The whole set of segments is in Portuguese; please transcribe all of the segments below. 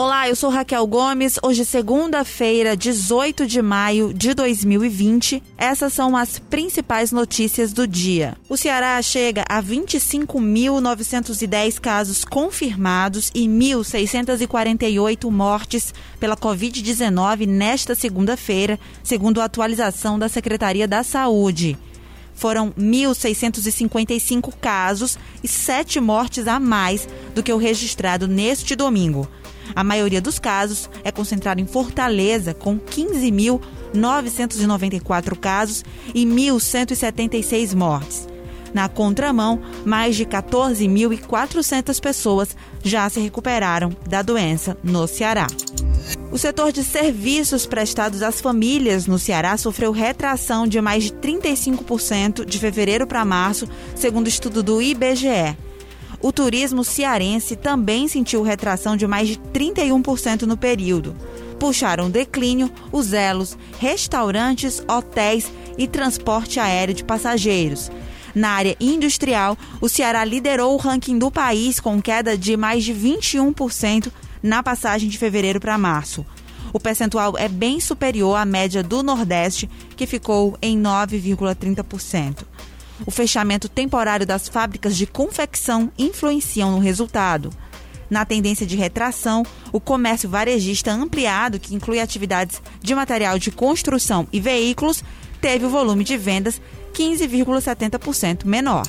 Olá, eu sou Raquel Gomes. Hoje, segunda-feira, 18 de maio de 2020. Essas são as principais notícias do dia. O Ceará chega a 25.910 casos confirmados e 1.648 mortes pela Covid-19 nesta segunda-feira, segundo a atualização da Secretaria da Saúde. Foram 1.655 casos e sete mortes a mais do que o registrado neste domingo. A maioria dos casos é concentrada em Fortaleza, com 15.994 casos e 1.176 mortes. Na contramão, mais de 14.400 pessoas já se recuperaram da doença no Ceará. O setor de serviços prestados às famílias no Ceará sofreu retração de mais de 35% de fevereiro para março, segundo estudo do IBGE. O turismo cearense também sentiu retração de mais de 31% no período. Puxaram declínio os elos, restaurantes, hotéis e transporte aéreo de passageiros. Na área industrial, o Ceará liderou o ranking do país com queda de mais de 21% na passagem de fevereiro para março. O percentual é bem superior à média do Nordeste, que ficou em 9,30%. O fechamento temporário das fábricas de confecção influenciam no resultado. Na tendência de retração, o comércio varejista ampliado, que inclui atividades de material de construção e veículos, teve o volume de vendas 15,70% menor.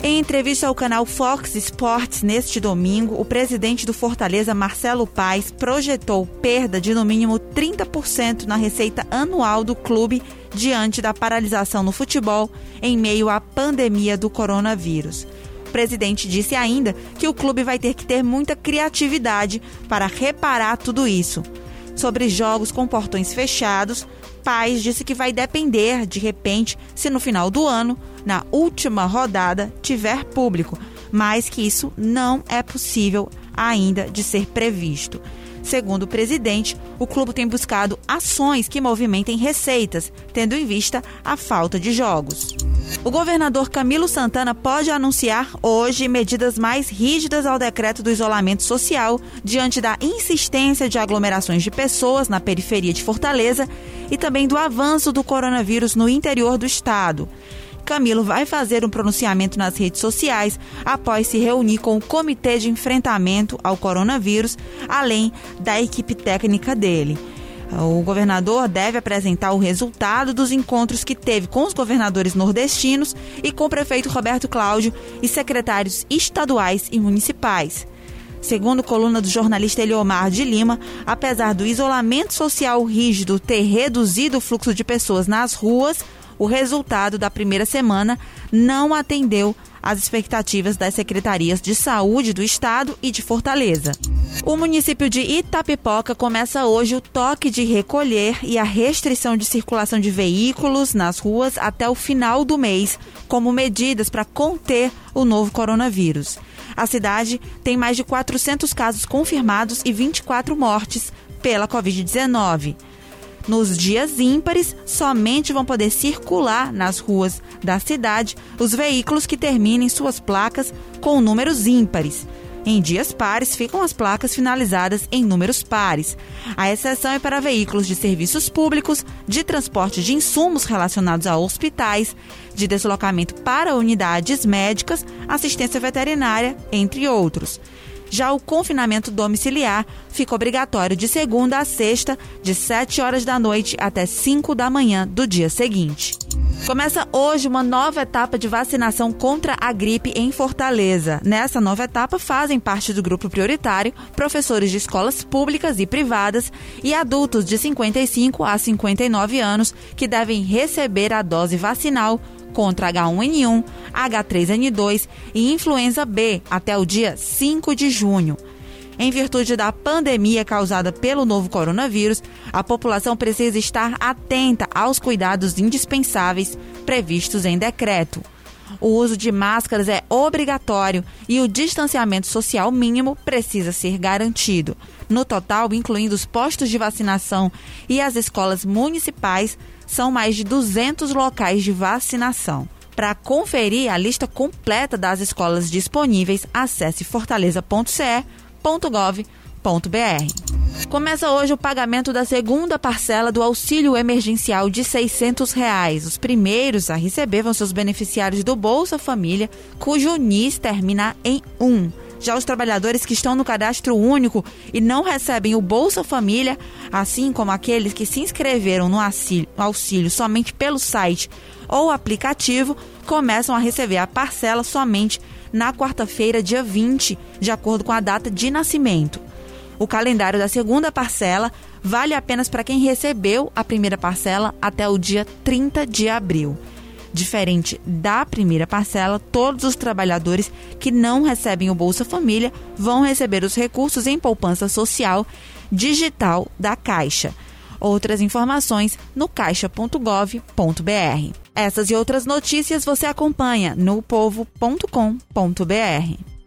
Em entrevista ao canal Fox Sports neste domingo, o presidente do Fortaleza, Marcelo Paes, projetou perda de no mínimo 30% na receita anual do clube diante da paralisação no futebol em meio à pandemia do coronavírus. O presidente disse ainda que o clube vai ter que ter muita criatividade para reparar tudo isso. Sobre jogos com portões fechados, Paz disse que vai depender, de repente, se no final do ano, na última rodada, tiver público, mas que isso não é possível ainda de ser previsto. Segundo o presidente, o clube tem buscado ações que movimentem receitas, tendo em vista a falta de jogos. O governador Camilo Santana pode anunciar hoje medidas mais rígidas ao decreto do isolamento social diante da insistência de aglomerações de pessoas na periferia de Fortaleza e também do avanço do coronavírus no interior do estado. Camilo vai fazer um pronunciamento nas redes sociais após se reunir com o Comitê de Enfrentamento ao Coronavírus, além da equipe técnica dele. O governador deve apresentar o resultado dos encontros que teve com os governadores nordestinos e com o prefeito Roberto Cláudio e secretários estaduais e municipais. Segundo coluna do jornalista Eliomar de Lima, apesar do isolamento social rígido ter reduzido o fluxo de pessoas nas ruas, o resultado da primeira semana não atendeu às expectativas das secretarias de saúde do estado e de Fortaleza. O município de Itapipoca começa hoje o toque de recolher e a restrição de circulação de veículos nas ruas até o final do mês, como medidas para conter o novo coronavírus. A cidade tem mais de 400 casos confirmados e 24 mortes pela Covid-19. Nos dias ímpares, somente vão poder circular nas ruas da cidade os veículos que terminem suas placas com números ímpares. Em dias pares, ficam as placas finalizadas em números pares. A exceção é para veículos de serviços públicos, de transporte de insumos relacionados a hospitais, de deslocamento para unidades médicas, assistência veterinária, entre outros. Já o confinamento domiciliar fica obrigatório de segunda a sexta, de 7 horas da noite até 5 da manhã do dia seguinte. Começa hoje uma nova etapa de vacinação contra a gripe em Fortaleza. Nessa nova etapa fazem parte do grupo prioritário professores de escolas públicas e privadas e adultos de 55 a 59 anos que devem receber a dose vacinal contra H1N1, H3N2 e influenza B até o dia 5 de junho. Em virtude da pandemia causada pelo novo coronavírus, a população precisa estar atenta aos cuidados indispensáveis previstos em decreto. O uso de máscaras é obrigatório e o distanciamento social mínimo precisa ser garantido. No total, incluindo os postos de vacinação e as escolas municipais, são mais de 200 locais de vacinação. Para conferir a lista completa das escolas disponíveis, acesse fortaleza.ce.gov.br. Começa hoje o pagamento da segunda parcela do auxílio emergencial de 600 reais. Os primeiros a receber vão ser os beneficiários do Bolsa Família, cujo NIS termina em 1. Já os trabalhadores que estão no cadastro único e não recebem o Bolsa Família, assim como aqueles que se inscreveram no auxílio, somente pelo site ou aplicativo, começam a receber a parcela somente na quarta-feira, dia 20, de acordo com a data de nascimento. O calendário da segunda parcela vale apenas para quem recebeu a primeira parcela até o dia 30 de abril. Diferente da primeira parcela, todos os trabalhadores que não recebem o Bolsa Família vão receber os recursos em poupança social digital da Caixa. Outras informações no caixa.gov.br. Essas e outras notícias você acompanha no povo.com.br.